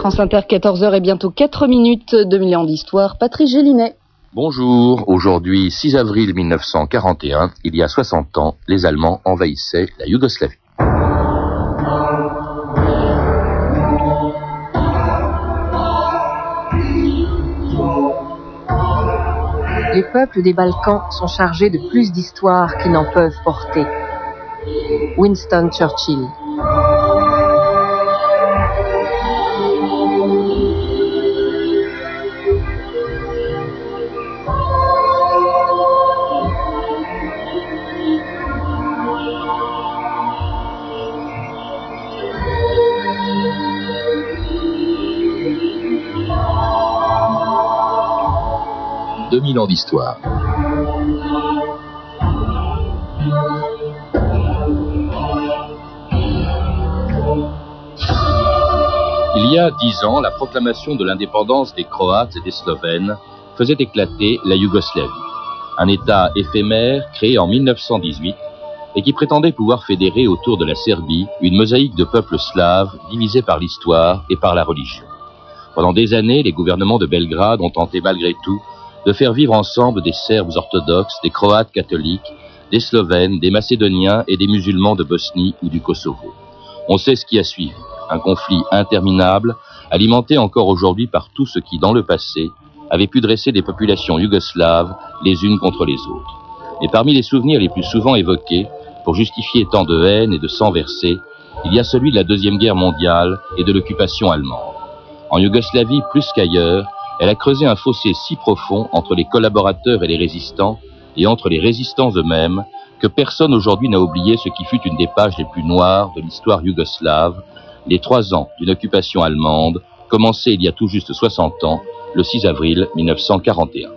France Inter, 14h et bientôt 4 minutes, 2000 ans d'histoire. Patrice Gélinet. Bonjour, aujourd'hui 6 avril 1941, il y a 60 ans, les Allemands envahissaient la Yougoslavie. Les peuples des Balkans sont chargés de plus d'histoires qu'ils n'en peuvent porter. Winston Churchill. D'histoire. Il y a dix ans, la proclamation de l'indépendance des Croates et des Slovènes faisait éclater la Yougoslavie, un État éphémère créé en 1918 et qui prétendait pouvoir fédérer autour de la Serbie une mosaïque de peuples slaves divisés par l'histoire et par la religion. Pendant des années, les gouvernements de Belgrade ont tenté malgré tout de faire vivre ensemble des Serbes orthodoxes, des Croates catholiques, des Slovènes, des Macédoniens et des musulmans de Bosnie ou du Kosovo. On sait ce qui a suivi, un conflit interminable, alimenté encore aujourd'hui par tout ce qui, dans le passé, avait pu dresser des populations yougoslaves les unes contre les autres. Et parmi les souvenirs les plus souvent évoqués, pour justifier tant de haine et de sang versé, il y a celui de la Deuxième Guerre mondiale et de l'occupation allemande. En Yougoslavie, plus qu'ailleurs, elle a creusé un fossé si profond entre les collaborateurs et les résistants, et entre les résistants eux-mêmes, que personne aujourd'hui n'a oublié ce qui fut une des pages les plus noires de l'histoire yougoslave, les trois ans d'une occupation allemande, commencée il y a tout juste 60 ans, le 6 avril 1941.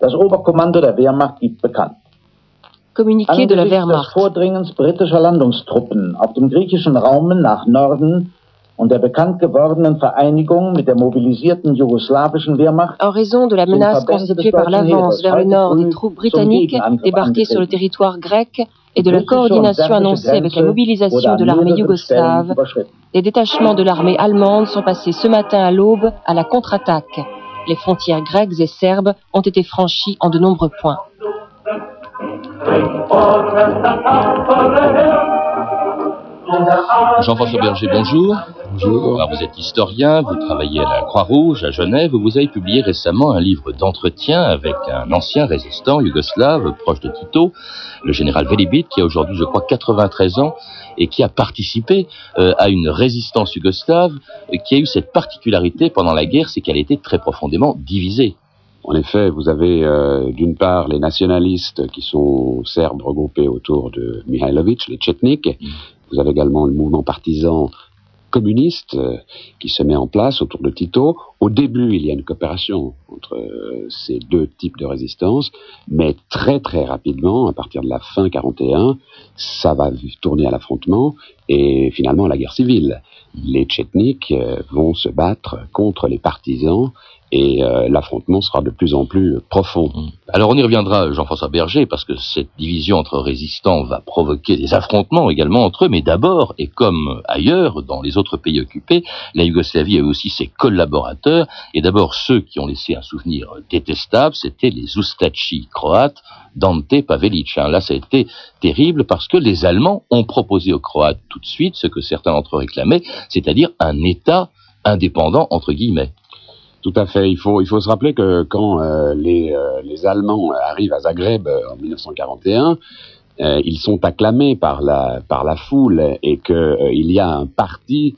Das Oberkommando der Wehrmacht gibt bekannt. Communiqué de la Wehrmacht. Vordringens britischer Landungstruppen auf dem griechischen Raum nach Norden und der bekannt gewordenen Vereinigung mit der mobilisierten jugoslawischen Wehrmacht. En raison de la menace constituée par l'avance vers le nord des troupes britanniques débarquées sur le territoire grec et de la coordination annoncée avec la mobilisation de l'armée yougoslave, les détachements de l'armée allemande sont passés ce matin à l'aube à la contre-attaque. Les frontières grecques et serbes ont été franchies en de nombreux points. Jean-François Berger, bonjour. Bonjour. vous êtes historien, vous travaillez à la Croix-Rouge à Genève. Vous avez publié récemment un livre d'entretien avec un ancien résistant yougoslave proche de Tito, le général Velibit, qui a aujourd'hui, je crois, 93 ans et qui a participé euh, à une résistance yougoslave qui a eu cette particularité pendant la guerre, c'est qu'elle était très profondément divisée. En effet, vous avez euh, d'une part les nationalistes qui sont serbes regroupés autour de Mihailovic, les Tchetniks. Mm. Vous avez également le mouvement partisan communiste euh, qui se met en place autour de Tito. Au début, il y a une coopération entre euh, ces deux types de résistance, mais très très rapidement, à partir de la fin 41, ça va tourner à l'affrontement et finalement à la guerre civile. Les Tchetniks vont se battre contre les partisans et euh, l'affrontement sera de plus en plus profond. Mm. Alors on y reviendra, Jean-François Berger, parce que cette division entre résistants va provoquer des affrontements également entre eux, mais d'abord, et comme ailleurs, dans les autres pays occupés, la Yougoslavie a aussi ses collaborateurs, et d'abord ceux qui ont laissé un souvenir détestable, c'était les Ustachi croates, Dante Pavelic. Hein. Là, ça a été terrible parce que les Allemands ont proposé aux Croates tout de suite ce que certains d'entre eux réclamaient, c'est-à-dire un État indépendant, entre guillemets. Tout à fait. Il faut, il faut se rappeler que quand euh, les, euh, les, Allemands arrivent à Zagreb euh, en 1941, ils sont acclamés par la, par la foule et qu'il y a un parti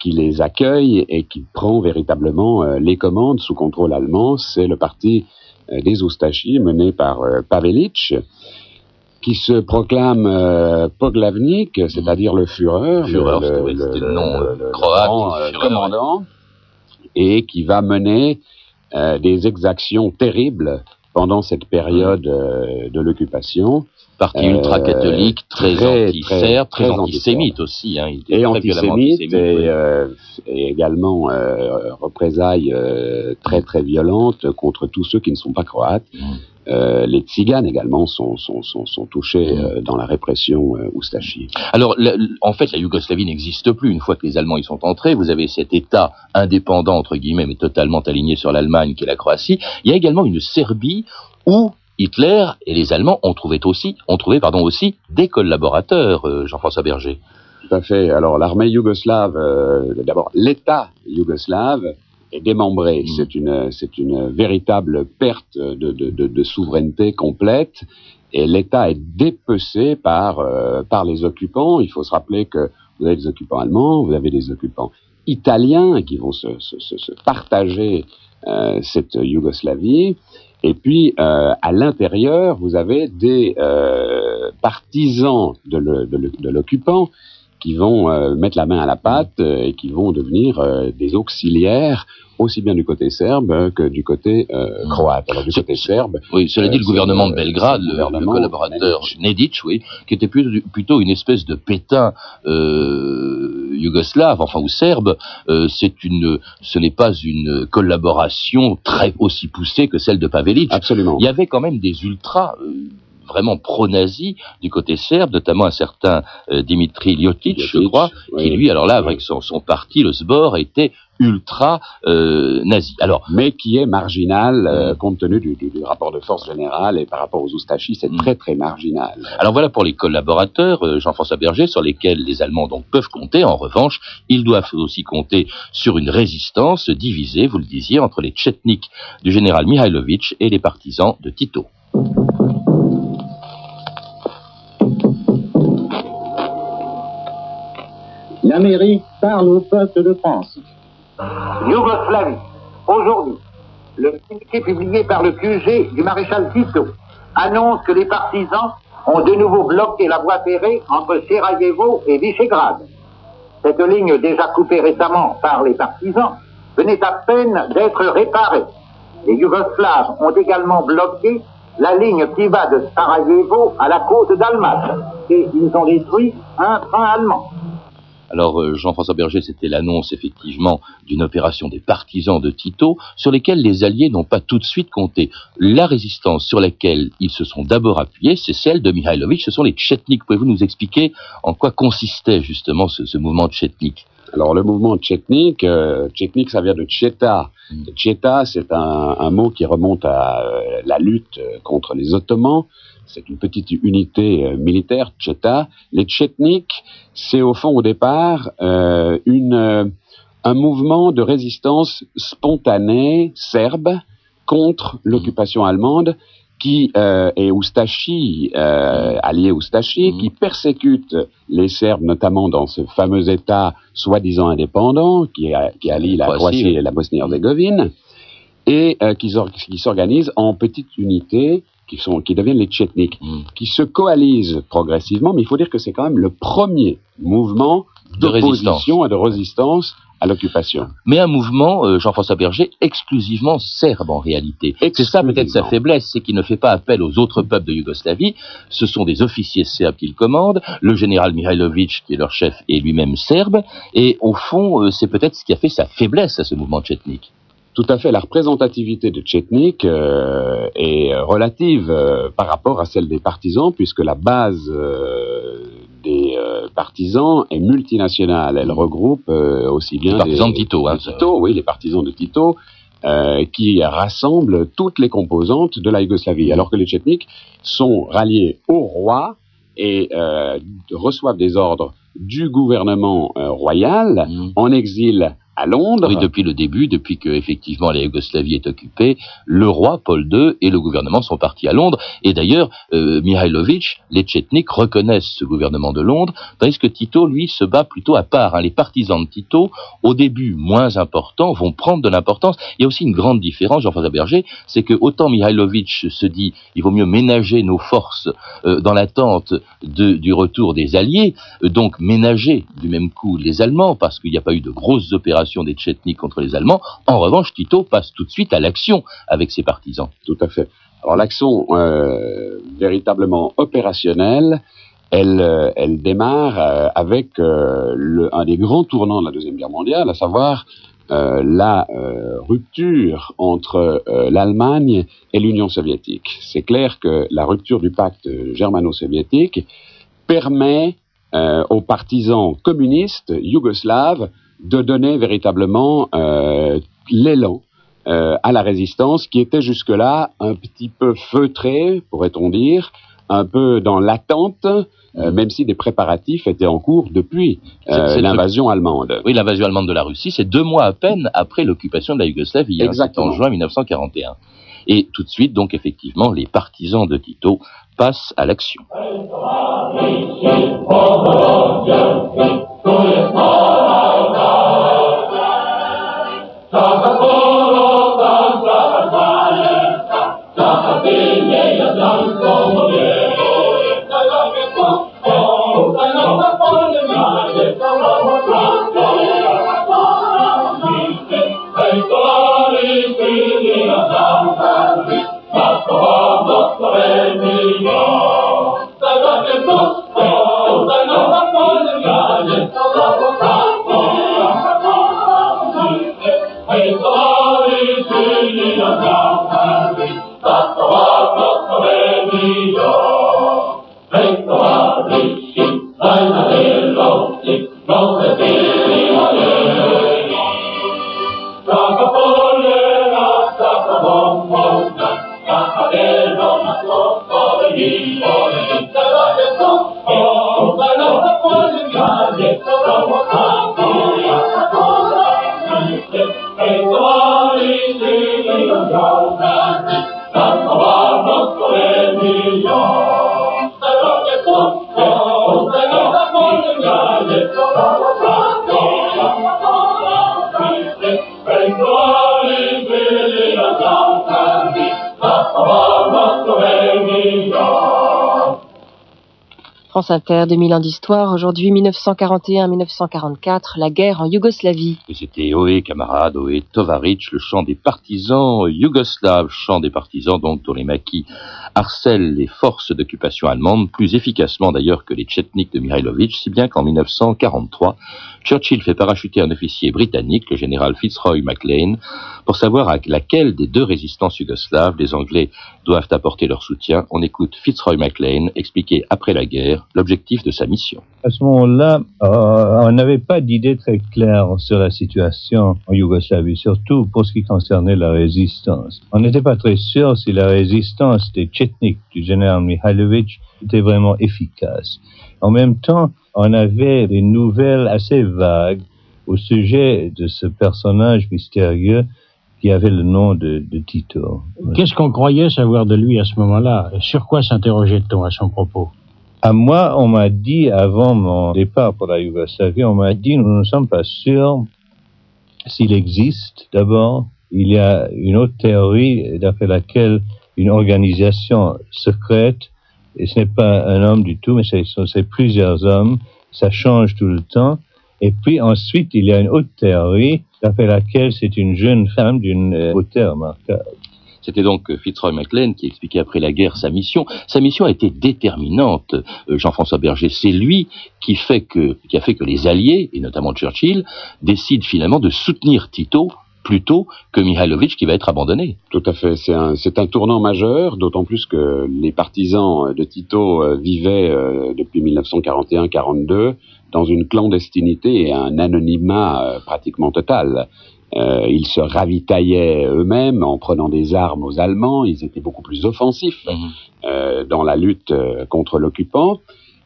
qui les accueille et qui prend véritablement les commandes sous contrôle allemand. C'est le parti des Oustachis mené par Pavelic qui se proclame Poglavnik, c'est-à-dire le Führer, Führer le, le, le, nom croate, commandant et qui va mener euh, des exactions terribles pendant cette période euh, de l'occupation. Parti ultra-catholique, très, anti-serbe, très, antisémite aussi. Hein, et antisémite, et, et, également représailles très très violentes contre tous ceux qui ne sont pas croates. Mm. Euh, les tziganes également sont, sont, sont, sont touchés mm. euh, dans la répression euh, oustachi. Alors, en fait, la Yougoslavie n'existe plus. Une fois que les Allemands y sont entrés, vous avez cet État indépendant, entre guillemets, mais totalement aligné sur l'Allemagne, qui est la Croatie. Il y a également une Serbie où Hitler et les Allemands ont trouvé aussi, ont trouvé, pardon, aussi des collaborateurs, euh, Jean-François Berger. Tout à fait. Alors, l'armée yougoslave, d'abord, l'État yougoslave est démembré. Mm. C'est une, c'est une véritable perte de, de, de, de souveraineté complète. Et l'État est dépecé par, euh, par les occupants. Il faut se rappeler que vous avez des occupants allemands, vous avez des occupants italiens qui vont se, se, se partager euh, cette Yougoslavie. Et puis, euh, à l'intérieur, vous avez des euh, partisans de l'occupant qui vont euh, mettre la main à la pâte et qui vont devenir des auxiliaires aussi bien du côté serbe que du côté euh, hmm. croate. Alors du côté serbe. Oui, cela dit, le euh, gouvernement de Belgrade, le, collaborateur Nedic, oui, qui était plutôt, une espèce de pétain euh, yougoslave, enfin ou serbe. Euh, c'est une, ce n'est pas une collaboration très aussi poussée que celle de Pavelic. Absolument. Il y avait quand même des ultras. Vraiment pro-nazi du côté serbe, notamment un certain euh, Dimitri Ljotic, je crois, qui lui, alors là, avec son, son parti, le SBOR, était ultra euh, nazi. Alors, mais qui est marginal euh, compte tenu du, du, du, rapport de force général et par rapport aux Oustachis, c'est mm. très très marginal. Alors voilà pour les collaborateurs, euh, Jean-François Berger, sur lesquels les Allemands donc peuvent compter. En revanche, ils doivent aussi compter sur une résistance divisée, vous le disiez, entre les tchetniks du général Mihailovic et les partisans de Tito. L'Amérique parle au peuple de France. Yougoslavie. Aujourd'hui, le communiqué publié par le QG du maréchal Tito annonce que les partisans ont de nouveau bloqué la voie ferrée entre Sarajevo et Visegrad. Cette ligne déjà coupée récemment par les partisans venait à peine d'être réparée. Les Yougoslaves ont également bloqué la ligne qui va de Sarajevo à la côte d'Almaty et ils ont détruit un train allemand. Alors euh, Jean-François Berger, c'était l'annonce effectivement d'une opération des partisans de Tito, sur lesquels les Alliés n'ont pas tout de suite compté. La résistance sur laquelle ils se sont d'abord appuyés, c'est celle de Mihailovic, ce sont les Tchetniks. Pouvez-vous nous expliquer en quoi consistait justement ce, mouvement Tchetnik alors le mouvement tchetnik, euh, ça vient de Tcheta. Hmm. Tcheta c'est un, mot qui remonte à euh, la lutte contre les Ottomans c'est une petite unité euh, militaire, Tcheta. Les Tchetniks, c'est au fond au départ euh, une, euh, un mouvement de résistance spontanée serbe contre l'occupation allemande qui est Oustachi, allié Oustachi, mmh. qui persécute les Serbes, notamment dans ce fameux État soi-disant indépendant, qui, qui allie la Croatie et la Bosnie-Herzégovine, et qui s'organise en petites unités qui, sont, qui deviennent les tchetniks, hmm. qui se coalisent progressivement, mais il faut dire que c'est quand même le premier mouvement d'opposition et de résistance à l'occupation. Mais un mouvement, euh, Jean-François Berger, exclusivement serbe en réalité. C'est ça peut-être sa faiblesse, c'est qu'il ne fait pas appel aux autres peuples de Yougoslavie. Ce sont des officiers serbes qu'il commande. Le général Mihailovic, qui est leur chef, est lui-même serbe. Et au fond, euh, c'est peut-être ce qui a fait sa faiblesse à ce mouvement tchetnik. Tout à fait, la représentativité de Tchetnik euh, est relative euh, par rapport à celle des partisans, puisque la base euh, des partisans est multinationale. Elle regroupe aussi bien les partisans de Tito, hein, Tito, oui, les partisans de Tito, qui rassemblent toutes les composantes de la Yougoslavie, alors que les Tchetniks sont ralliés au roi et reçoivent des ordres du gouvernement royal mmh. en exil à Londres. Depuis le début, depuis que effectivement la Yougoslavie est occupée, le roi Paul II et le gouvernement sont partis à Londres. Et d'ailleurs, euh, Mihailovic, les Tchetniks reconnaissent ce gouvernement de Londres, tandis que Tito, lui, se bat plutôt à part. Hein. Les partisans de Tito, au début moins importants, vont prendre de l'importance. Il y a aussi une grande différence, Jean-François Berger, c'est que autant Mihailovic se dit, il vaut mieux ménager nos forces euh, dans l'attente du retour des Alliés, euh, donc ménager du même coup les Allemands, parce qu'il n'y a pas eu de grosses opérations des Tchétniks contre les Allemands. En revanche, Tito passe tout de suite à l'action avec ses partisans. Tout à fait. Alors l'action véritablement opérationnelle, elle, elle démarre avec le, un des grands tournants de la Deuxième Guerre mondiale, à savoir euh, la euh, rupture entre euh, l'Allemagne et l'Union soviétique. C'est clair que la rupture du pacte germano-soviétique permet aux partisans communistes yougoslaves de donner véritablement l'élan à la résistance qui était jusque-là un petit peu feutrée, pourrait-on dire, un peu dans l'attente euh, même si des préparatifs étaient en cours depuis euh, l'invasion allemande. Oui, l'invasion allemande de la Russie, c'est deux mois à peine après l'occupation de la Yougoslavie, hein, en juin 1941. Et tout de suite, donc effectivement, les partisans de Tito passent à l'action. Santa Polo, Santa Barbaretta, Santa Pigneia, Bianco Moreno, Santa Polo, Santa Polo, Santa Polo, Santa Polo, Santa Polo, Santa Polo, France Inter, 2000 ans d'histoire, aujourd'hui 1941-1944, la guerre en Yougoslavie. C'était Oé, camarade, Oé Tovaric, le chant des partisans yougoslaves, chant des partisans donc dont les maquis harcèlent les forces d'occupation allemandes, plus efficacement d'ailleurs que les tchetniks de Mihailovic, si bien qu'en 1943, Churchill fait parachuter un officier britannique, le général Fitzroy MacLean, pour savoir à laquelle des deux résistances yougoslaves les Anglais doivent apporter leur soutien. On écoute Fitzroy MacLean expliquer après la guerre l'objectif de sa mission. À ce moment-là, euh, on n'avait pas d'idée très claire sur la situation en Yougoslavie, surtout pour ce qui concernait la résistance. On n'était pas très sûr si la résistance des Tchetniks du général Mihailovic était vraiment efficace. En même temps, on avait des nouvelles assez vagues au sujet de ce personnage mystérieux qui avait le nom de, Tito. Qu'est-ce qu'on croyait savoir de lui à ce moment-là? Sur quoi s'interrogeait-on à son propos? À moi, on m'a dit, avant mon départ pour la Yougoslavie, on m'a dit, nous ne sommes pas sûrs s'il existe. D'abord, il y a une autre théorie d'après laquelle une organisation secrète et ce n'est pas un homme du tout, mais c'est plusieurs hommes, ça change tout le temps. Et puis ensuite, il y a une autre théorie, laquelle c'est une jeune femme d'une euh, beauté remarquable. C'était donc euh, Fitzroy MacLean qui expliquait après la guerre sa mission. Sa mission a été déterminante. Euh, Jean-François Berger, c'est lui qui, fait que, qui a fait que les Alliés, et notamment Churchill, décident finalement de soutenir Tito plutôt que Mihailovic qui va être abandonné. Tout à fait, c'est un, un, tournant majeur, d'autant plus que les partisans de Tito euh, vivaient euh, depuis 1941-42 dans une clandestinité et un anonymat euh, pratiquement total. ils se ravitaillaient eux-mêmes en prenant des armes aux Allemands, ils étaient beaucoup plus offensifs mhm. dans la lutte contre l'occupant.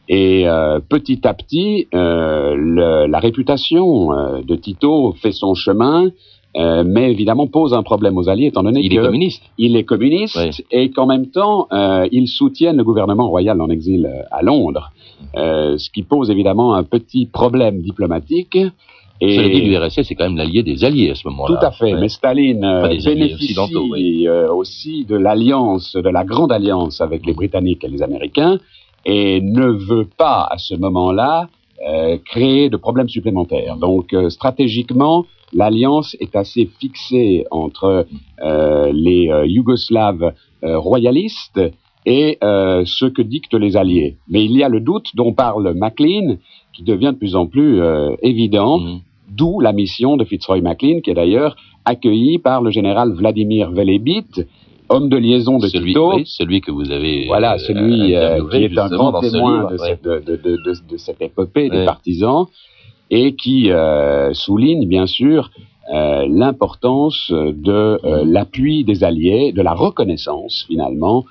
Et petit à petit, le, la réputation de Tito fait son chemin euh, mais évidemment pose un problème aux Alliés, étant donné qu'il est communiste. Il est communiste et qu'en même temps, euh, ils soutiennent le gouvernement royal en exil euh, à Londres, euh, ce qui pose évidemment un petit problème diplomatique. Et Cela dit, l'URSS, c'est quand même l'allié des Alliés à ce moment-là. Tout à fait, mais Staline bénéficie aussi de l'alliance, de la grande alliance avec les Britanniques et les Américains, et ne veut pas à ce moment-là créer de problèmes supplémentaires. Donc stratégiquement, l'alliance est assez fixée entre euh, les euh, Yougoslaves royalistes et ce que dictent les Alliés. Mais il y a le doute dont parle Maclean, qui devient de plus en plus évident, mmh. d'où la mission de Fitzroy Maclean, qui est d'ailleurs accueillie par le général Vladimir Velebit, homme de liaison de celui, Tito. celui que vous avez. Voilà, celui qui est un grand témoin de, cette, de, de, de, cette épopée des partisans et qui euh, souligne bien sûr euh, l'importance de euh, l'appui des alliés, de la reconnaissance finalement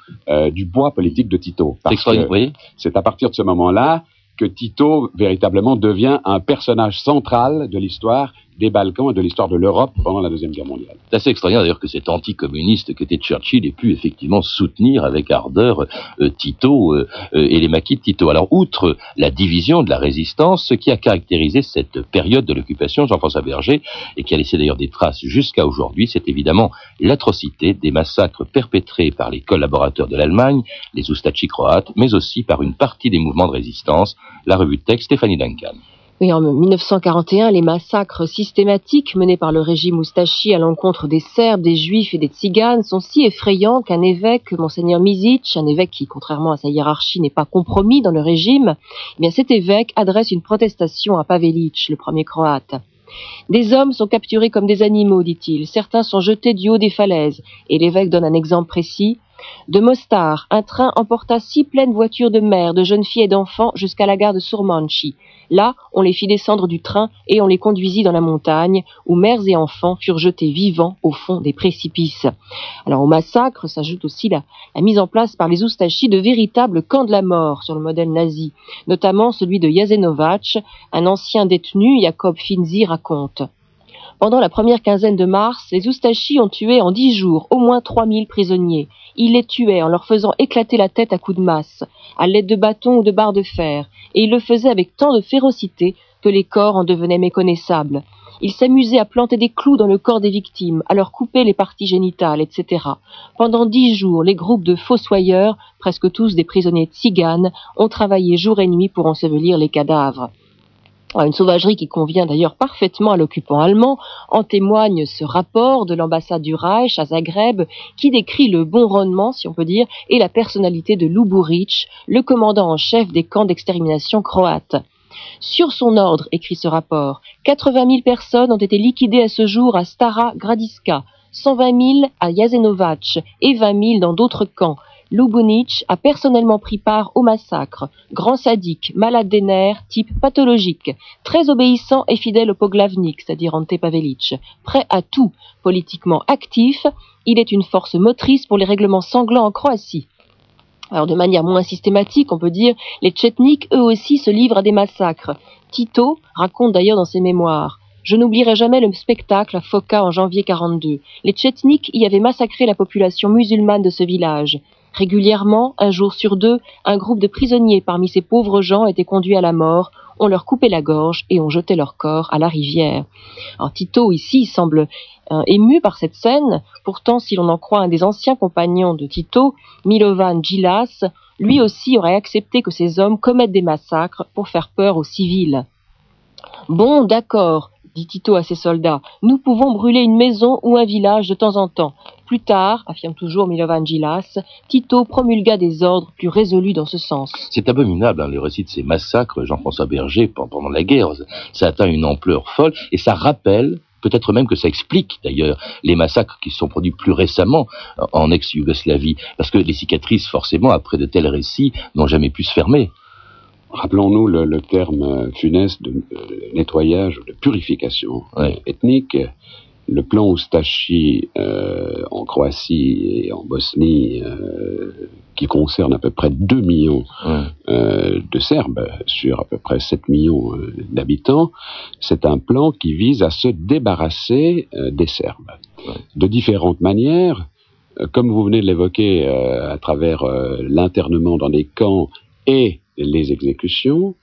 du poids politique de Tito. Parce que c'est à partir de ce moment-là que Tito véritablement devient un personnage central de l'histoire des Balkans et de l'histoire de l'Europe pendant la Deuxième Guerre mondiale. C'est assez extraordinaire d'ailleurs que cet anticommuniste qu'était Churchill ait pu effectivement soutenir avec ardeur euh, Tito euh, euh, et les maquis de Tito. Alors, outre la division de la résistance, ce qui a caractérisé cette période de l'occupation, Jean-François Berger, et qui a laissé d'ailleurs des traces jusqu'à aujourd'hui, c'est évidemment l'atrocité des massacres perpétrés par les collaborateurs de l'Allemagne, les Ustachi croates, mais aussi par une partie des mouvements de résistance, la revue de texte Stéphanie Duncan. Oui, en 1941, les massacres systématiques menés par le régime Oustachi à l'encontre des Serbes, des Juifs et des Tziganes sont si effrayants qu'un évêque, Monseigneur Mizic, un évêque qui, contrairement à sa hiérarchie, n'est pas compromis dans le régime, eh bien cet évêque adresse une protestation à Pavelic, le premier croate. Des hommes sont capturés comme des animaux, dit-il. Certains sont jetés du haut des falaises. Et l'évêque donne un exemple précis. De Mostar, un train emporta six pleines voitures de mères, de jeunes filles et d'enfants jusqu'à la gare de Surmanchi. Là, on les fit descendre du train et on les conduisit dans la montagne, où mères et enfants furent jetés vivants au fond des précipices. Alors au massacre s'ajoute aussi la, mise en place par les Oustachis de véritables camps de la mort sur le modèle nazi, notamment celui de Jasenovac, un ancien détenu, Jacob Finzi raconte. Pendant la première quinzaine de mars, les Oustachis ont tué en dix jours au moins 3000 prisonniers. Ils les tuaient en leur faisant éclater la tête à coups de masse, à l'aide de bâtons ou de barres de fer, et ils le faisaient avec tant de férocité que les corps en devenaient méconnaissables. Ils s'amusaient à planter des clous dans le corps des victimes, à leur couper les parties génitales, etc. Pendant dix jours, les groupes de fossoyeurs, presque tous des prisonniers tziganes, ont travaillé jour et nuit pour ensevelir les cadavres. Ah, une sauvagerie qui convient d'ailleurs parfaitement à l'occupant allemand, en témoigne ce rapport de l'ambassade du Reich à Zagreb qui décrit le bon rendement, si on peut dire, et la personnalité de Luburic, le commandant en chef des camps d'extermination croates. Sur son ordre, écrit ce rapport, 80 000 personnes ont été liquidées à ce jour à Stara Gradiska, 120 000 à Jasenovac et 20 000 dans d'autres camps, Lubunich a personnellement pris part au massacre. Grand sadique, malade des nerfs, type pathologique, très obéissant et fidèle au Poglavnik, c'est-à-dire Ante Pavelic, prêt à tout, politiquement actif, il est une force motrice pour les règlements sanglants en Croatie. Alors de manière moins systématique, on peut dire, les Tchetniks eux aussi se livrent à des massacres. Tito raconte d'ailleurs dans ses mémoires je n'oublierai jamais le spectacle à Foka en janvier 42. Les Tchetniks y avaient massacré la population musulmane de ce village. Régulièrement, un jour sur deux, un groupe de prisonniers parmi ces pauvres gens était conduit à la mort, on leur coupait la gorge et on jetait leur corps à la rivière. Tito ici semble euh, ému par cette scène, pourtant si l'on en croit un des anciens compagnons de Tito, Milovan Gilas, lui aussi aurait accepté que ces hommes commettent des massacres pour faire peur aux civils. Bon, d'accord, dit Tito à ses soldats, nous pouvons brûler une maison ou un village de temps en temps. Plus tard, affirme toujours Milovan Gilas, Tito promulgua des ordres plus résolus dans ce sens. C'est abominable, hein, le récit de ces massacres, Jean-François Berger, pendant la guerre. Ça atteint une ampleur folle et ça rappelle Peut-être même que ça explique d'ailleurs les massacres qui se sont produits plus récemment en ex-Yougoslavie, parce que les cicatrices, forcément, après de tels récits, n'ont jamais pu se fermer. Rappelons-nous le, terme funeste de euh, nettoyage, de purification ethnique. Le plan Oustachi euh, en Croatie et en Bosnie, euh, qui concerne à peu près 2 millions de Serbes sur à peu près 7 millions d'habitants, c'est un plan qui vise à se débarrasser des Serbes. De différentes manières, comme vous venez de l'évoquer à travers l'internement dans des camps et les exécutions,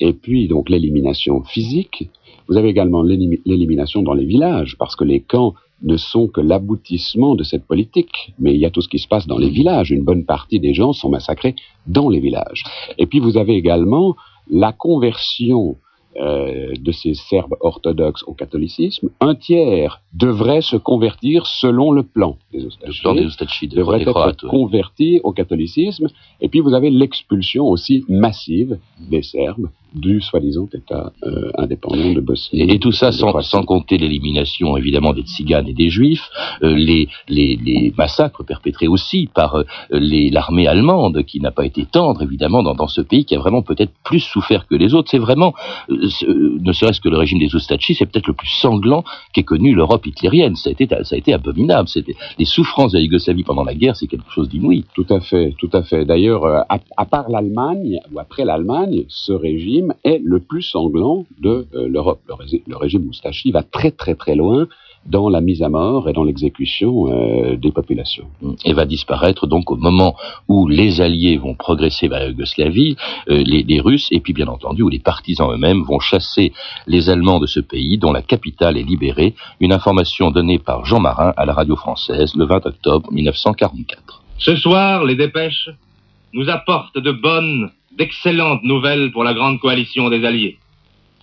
et puis donc l'élimination physique. Vous avez également l'élimination dans les villages, parce que les camps ne sont que l'aboutissement de cette politique, mais il y a tout ce qui se passe dans les villages. Une bonne partie des gens sont massacrés dans les villages. Et puis vous avez également la conversion euh, de ces Serbes orthodoxes au catholicisme, un tiers devrait se convertir selon le plan des Ostachides, devrait être converti au catholicisme, et puis vous avez l'expulsion aussi massive des Serbes du soi-disant État euh, indépendant de Bosnie. Et, tout ça sans, sans compter l'élimination évidemment des Tziganes et des Juifs, euh, les, les, les, massacres perpétrés aussi par euh, l'armée allemande qui n'a pas été tendre évidemment dans, dans, ce pays qui a vraiment peut-être plus souffert que les autres. C'est vraiment, euh, ne serait-ce que le régime des Oustachis, c'est peut-être le plus sanglant qu'ait connu l'Europe hitlérienne. Ça a été, ça a été abominable. Les souffrances de la Yougoslavie pendant la guerre, c'est quelque chose d'inouï. Tout à fait, tout à fait. D'ailleurs, à, à part l'Allemagne ou après l'Allemagne, ce régime est le plus sanglant de euh, l'Europe. Le, régime Moustachi va très très très loin dans la mise à mort et dans l'exécution euh, des populations. Et va disparaître donc au moment où les Alliés vont progresser vers la Yougoslavie, euh, les, Russes, et puis bien entendu où les partisans eux-mêmes vont chasser les Allemands de ce pays dont la capitale est libérée. Une information donnée par Jean Marin à la radio française le 20 octobre 1944. Ce soir, les dépêches nous apportent de bonnes d'excellentes nouvelles pour la grande coalition des Alliés.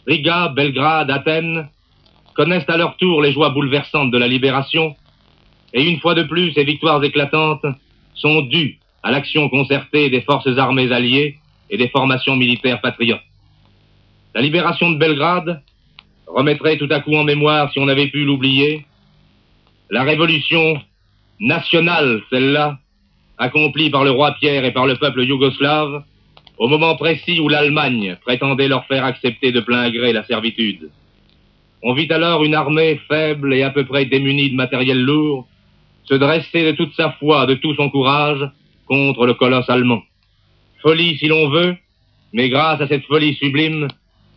Riga, Belgrade, Athènes connaissent à leur tour les joies bouleversantes de la libération, et une fois de plus, ces victoires éclatantes sont dues à l'action concertée des forces armées alliées et des formations militaires patriotes. La libération de Belgrade remettrait tout à coup en mémoire, si on avait pu l'oublier, la révolution nationale, celle-là, accomplie par le roi Pierre et par le peuple yougoslave, au moment précis où l'Allemagne prétendait leur faire accepter de plein gré la servitude. On vit alors une armée faible et à peu près démunie de matériel lourd se dresser de toute sa foi, de tout son courage contre le colosse allemand. Folie si l'on veut, mais grâce à cette folie sublime,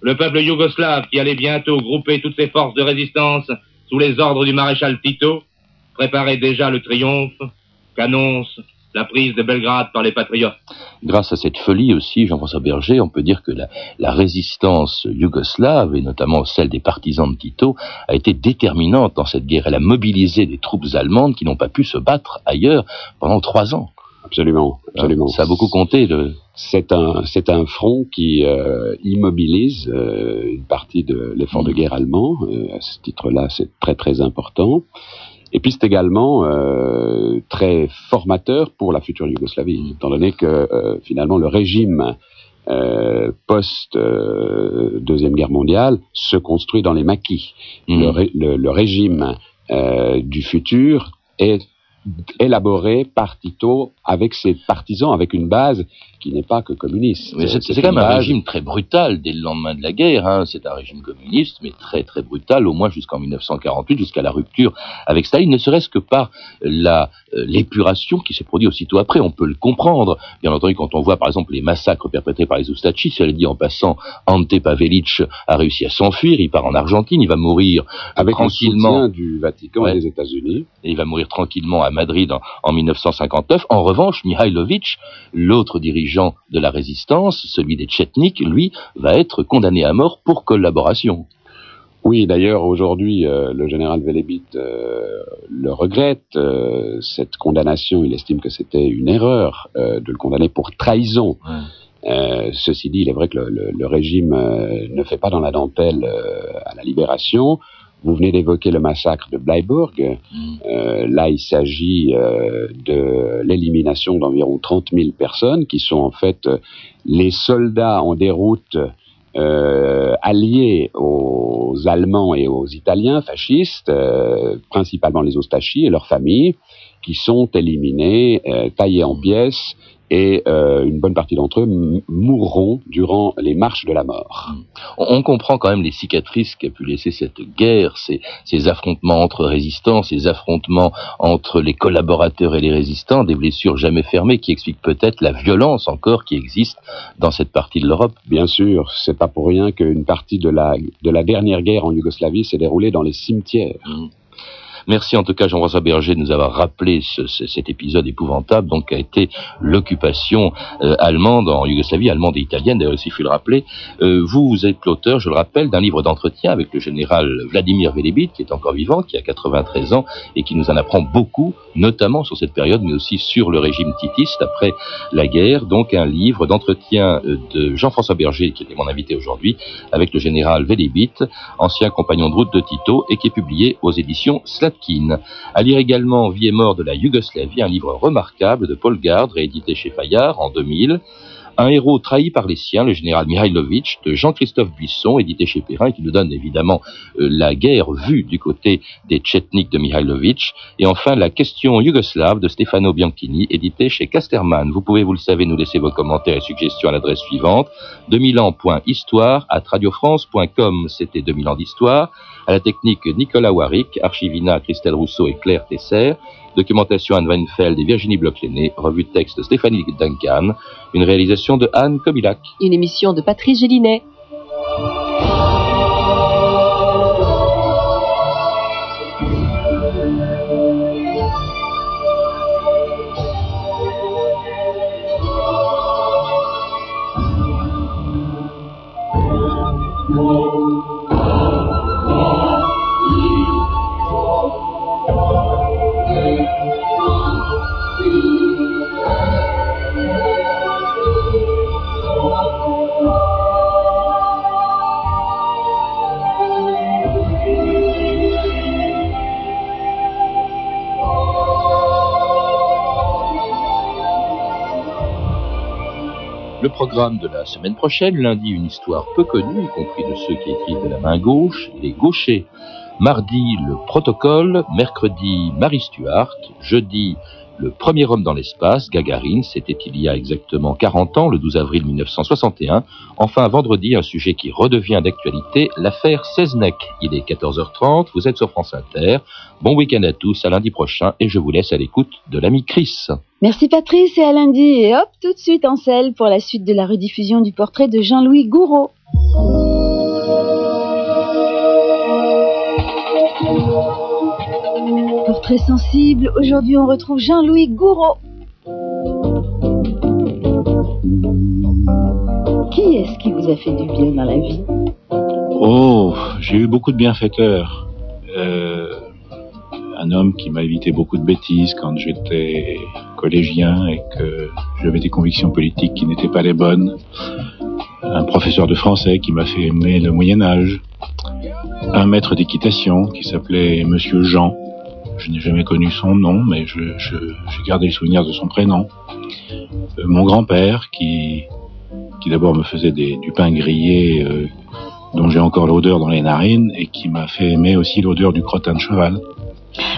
le peuple yougoslave qui allait bientôt grouper toutes ses forces de résistance sous les ordres du maréchal Tito préparait déjà le triomphe qu'annonce la prise de Belgrade par les patriotes. Grâce à cette folie aussi, Jean-François Berger, on peut dire que la, résistance yougoslave, et notamment celle des partisans de Tito, a été déterminante dans cette guerre. Elle a mobilisé des troupes allemandes qui n'ont pas pu se battre ailleurs pendant trois ans. Absolument, absolument. Ça a beaucoup compté. C'est un, c'est un front qui euh, immobilise euh, une partie de l'effort de mm. guerre allemand. Euh, à ce titre-là, c'est très très important. Et puis c'est également euh, très formateur pour la future Yougoslavie, étant donné que euh, finalement le régime euh, post euh, deuxième guerre mondiale se construit dans les maquis. Mmh. Le, le, le, régime euh, du futur est élaboré par Tito avec ses partisans, avec une base qui n'est pas que communiste. c'est quand même un régime très brutal dès le lendemain de la guerre. Hein. C'est un régime communiste, mais très très brutal, au moins jusqu'en 1948, jusqu'à la rupture avec Staline, ne serait-ce que par euh, l'épuration qui s'est produite aussitôt après. On peut le comprendre, bien entendu, quand on voit par exemple les massacres perpétrés par les Oustachis. Cela dit, en passant, Ante Pavelic a réussi à s'enfuir. Il part en Argentine, il va mourir avec tranquillement le du Vatican et des États-Unis. Il va mourir tranquillement à Madrid en, en 1959. En revanche, Mihailovic, l'autre dirigeant de la résistance, celui des Tchetniks, lui, va être condamné à mort pour collaboration. Oui, d'ailleurs, aujourd'hui, euh, le général Velebit euh, le regrette. Euh, cette condamnation, il estime que c'était une erreur de le condamner pour trahison. Ouais. ceci dit, il est vrai que le, le, le régime ne fait pas dans la dentelle à la libération. Vous venez d'évoquer le massacre de Bleiburg. Mm. Euh, là, il s'agit euh, de l'élimination d'environ 30 000 personnes qui sont en fait les soldats en déroute euh, alliés aux Allemands et aux Italiens fascistes, principalement les Ostachis et leurs familles, qui sont éliminés, euh, taillés en pièces et euh, une bonne partie d'entre eux mourront durant les marches de la mort. Mm. On, comprend quand même les cicatrices qu'a pu laisser cette guerre, ces, ces, affrontements entre résistants, ces affrontements entre les collaborateurs et les résistants, des blessures jamais fermées qui expliquent peut-être la violence encore qui existe dans cette partie de l'Europe. Bien sûr, c'est pas pour rien qu'une partie de la, de la dernière guerre en Yougoslavie s'est déroulée dans les cimetières. Mmh. Merci en tout cas Jean-François Berger de nous avoir rappelé ce, cet épisode épouvantable, donc a été l'occupation euh, allemande en Yougoslavie, allemande et italienne, d'ailleurs il fut le rappeler. Euh, vous, vous êtes l'auteur, je le rappelle, d'un livre d'entretien avec le général Vladimir Velebit, qui est encore vivant, qui a 93 ans, et qui nous en apprend beaucoup, notamment sur cette période, mais aussi sur le régime titiste après la guerre. Donc un livre d'entretien euh, de Jean-François Berger, qui était mon invité aujourd'hui, avec le général Velebit, ancien compagnon de route de Tito, et qui est publié aux éditions À lire également Vie et mort de la Yougoslavie, un livre remarquable de Paul Gard, réédité chez Fayard en 2000. Un héros trahi par les siens, le général Mihailovic, de Jean-Christophe Buisson, édité chez Perrin, qui nous donne évidemment euh, la guerre vue du côté des Tchetniks de Mihailovic. Et enfin, la question yougoslave de Stefano Bianchini, édité chez Casterman. Vous pouvez, vous le savez, nous laisser vos commentaires et suggestions à l'adresse suivante, 2000 ans.histoire à radiofrance.com. C'était 2000 ans d'histoire. À la technique, Nicolas Warwick, Archivina, Christelle Rousseau et Claire Tesser. Documentation Anne Weinfeld et Virginie Bloch-Lenné. Revue de texte Stéphanie Duncan. Une réalisation de Anne Kobilac. Une émission de Patrice Gélinet. Programme de la semaine prochaine, lundi une histoire peu connue, y compris de ceux qui écrivent de la main gauche, les gauchers. Mardi, le protocole. Mercredi, Marie Stuart. Jeudi, le premier homme dans l'espace, Gagarine, c'était il y a exactement 40 ans, le 12 avril 1961. Enfin, vendredi, un sujet qui redevient d'actualité, l'affaire Seznec. Il est 14h30, vous êtes sur France Inter. Bon week-end à tous, à lundi prochain, et je vous laisse à l'écoute de l'ami Chris. Merci Patrice, et à lundi, et hop, tout de suite en selle pour la suite de la rediffusion du portrait de Jean-Louis Gouraud. Portrait sensible, aujourd'hui on retrouve Jean-Louis Gouraud. Qui est-ce qui vous a fait du bien dans la vie? Oh, j'ai eu beaucoup de bienfaiteurs. Euh, un homme qui m'a évité beaucoup de bêtises quand j'étais collégien et que j'avais des convictions politiques qui n'étaient pas les bonnes. Un professeur de français qui m'a fait aimer le Moyen Âge. Un maître d'équitation qui s'appelait Monsieur Jean, je n'ai jamais connu son nom, mais j'ai je, gardé le souvenir de son prénom. Euh, mon grand-père, qui, d'abord me faisait du pain grillé, euh, dont j'ai encore l'odeur dans les narines, et qui m'a fait aimer aussi l'odeur du crottin de cheval.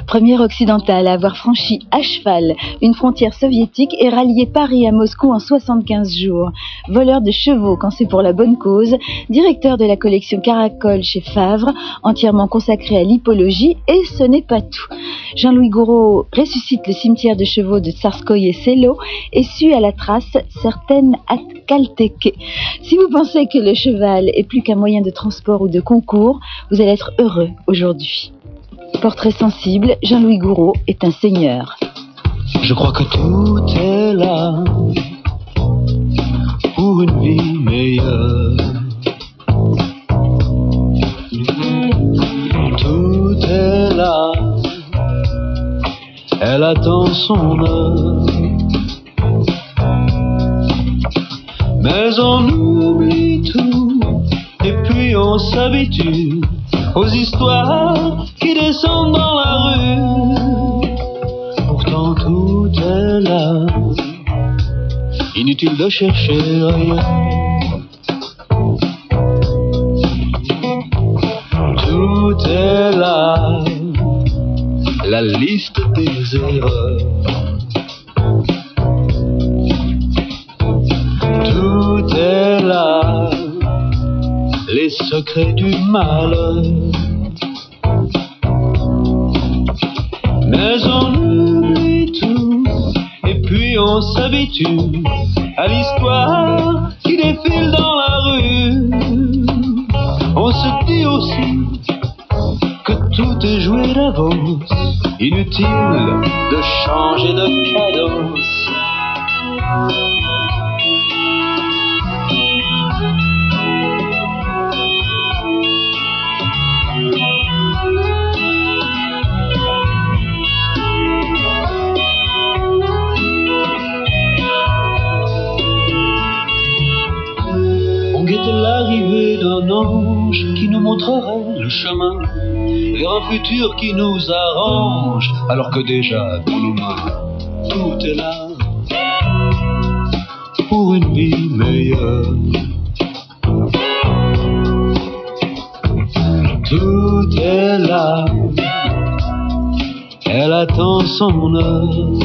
Premier occidental à avoir franchi à cheval une frontière soviétique et rallié Paris à Moscou en 75 jours. Voleur de chevaux quand c'est pour la bonne cause, directeur de la collection Caracol chez Favre, entièrement consacré à l'hypologie, et ce n'est pas tout. Jean-Louis Gouraud ressuscite le cimetière de chevaux de Tsarskoye et Selo et suit à la trace certaines Atkalteke. Si vous pensez que le cheval est plus qu'un moyen de transport ou de concours, vous allez être heureux aujourd'hui. Portrait sensible, Jean-Louis Gouraud est un seigneur. Je crois que tout est là pour une vie meilleure. Tout est là, elle attend son heure. Mais on oublie tout et puis on s'habitue aux histoires qui descendent dans la rue. Pourtant tout est là, inutile de chercher ailleurs. À l'histoire qui défile dans la rue. On se dit aussi que tout est joué d'avance. Inutile de changer de cadence. D'un ange qui nous montrerait le chemin vers un futur qui nous arrange, alors que déjà dans nos tout est là pour une vie meilleure. Tout est là, elle attend son heure.